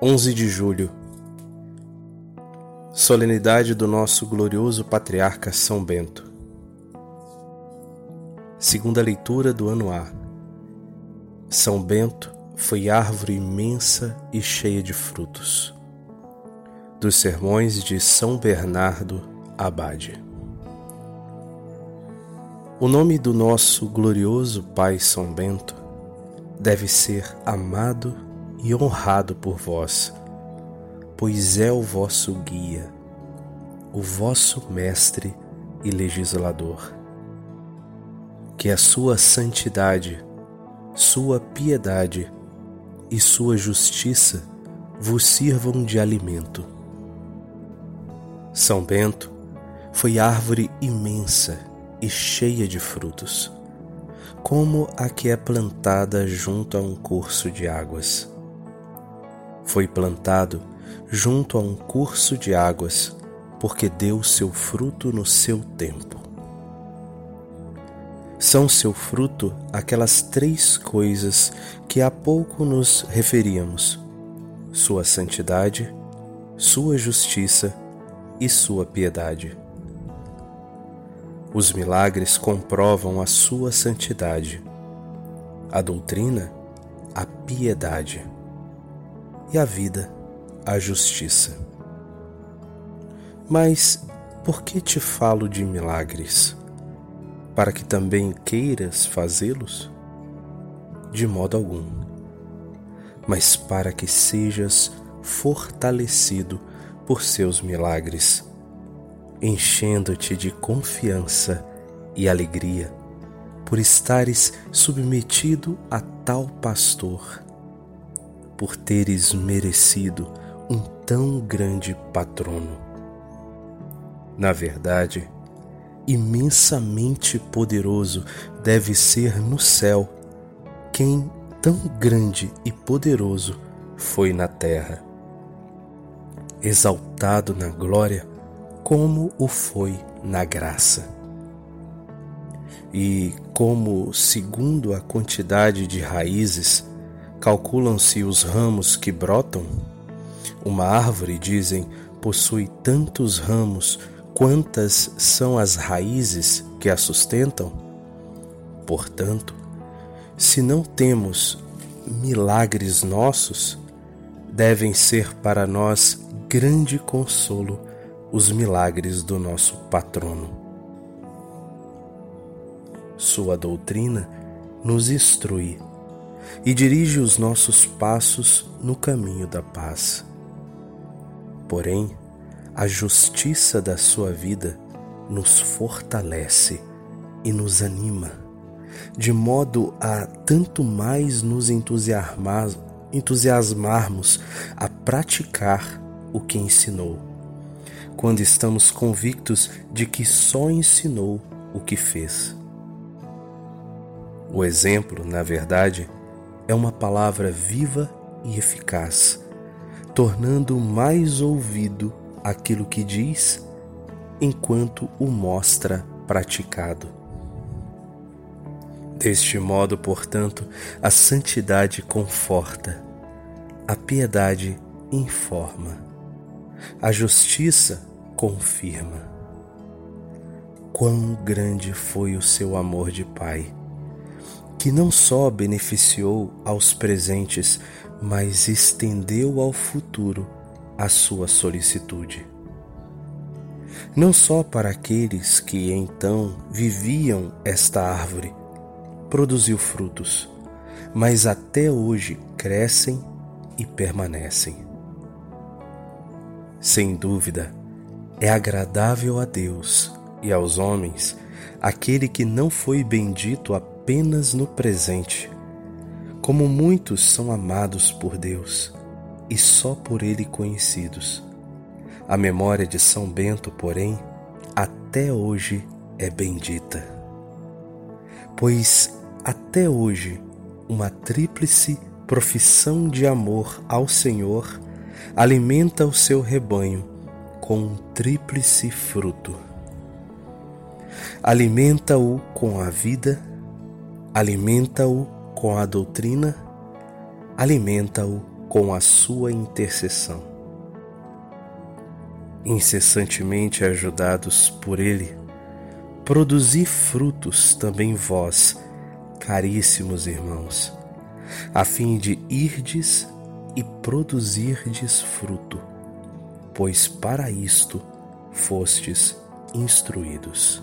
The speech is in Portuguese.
11 de julho Solenidade do nosso glorioso patriarca São Bento. Segunda leitura do ano A. São Bento foi árvore imensa e cheia de frutos. Dos sermões de São Bernardo Abade. O nome do nosso glorioso Pai São Bento deve ser amado e honrado por vós pois é o vosso guia, o vosso mestre e legislador. Que a sua santidade, sua piedade e sua justiça vos sirvam de alimento. São Bento foi árvore imensa e cheia de frutos, como a que é plantada junto a um curso de águas. Foi plantado junto a um curso de águas, porque deu seu fruto no seu tempo. São seu fruto aquelas três coisas que há pouco nos referíamos: sua santidade, sua justiça e sua piedade. Os milagres comprovam a sua santidade, a doutrina, a piedade e a vida a justiça. Mas por que te falo de milagres? Para que também queiras fazê-los? De modo algum, mas para que sejas fortalecido por seus milagres, enchendo-te de confiança e alegria por estares submetido a tal pastor, por teres merecido um tão grande patrono. Na verdade, imensamente poderoso deve ser no céu quem tão grande e poderoso foi na terra. Exaltado na glória, como o foi na graça. E como, segundo a quantidade de raízes, calculam-se os ramos que brotam, uma árvore, dizem, possui tantos ramos quantas são as raízes que a sustentam? Portanto, se não temos milagres nossos, devem ser para nós grande consolo os milagres do nosso patrono. Sua doutrina nos instrui e dirige os nossos passos no caminho da paz. Porém, a justiça da sua vida nos fortalece e nos anima, de modo a tanto mais nos entusiasmar, entusiasmarmos a praticar o que ensinou, quando estamos convictos de que só ensinou o que fez. O exemplo, na verdade, é uma palavra viva e eficaz tornando mais ouvido aquilo que diz, enquanto o mostra praticado. Deste modo, portanto, a santidade conforta, a piedade informa, a justiça confirma. Quão grande foi o seu amor de Pai, que não só beneficiou aos presentes mas estendeu ao futuro a sua solicitude. Não só para aqueles que então viviam esta árvore, produziu frutos, mas até hoje crescem e permanecem. Sem dúvida, é agradável a Deus e aos homens aquele que não foi bendito apenas no presente, como muitos são amados por Deus e só por Ele conhecidos. A memória de São Bento, porém, até hoje é bendita. Pois até hoje uma tríplice profissão de amor ao Senhor alimenta o seu rebanho com um tríplice fruto. Alimenta-o com a vida, alimenta-o com a doutrina, alimenta-o com a sua intercessão. Incessantemente ajudados por Ele, produzi frutos também vós, caríssimos irmãos, a fim de irdes e produzirdes fruto, pois para isto fostes instruídos.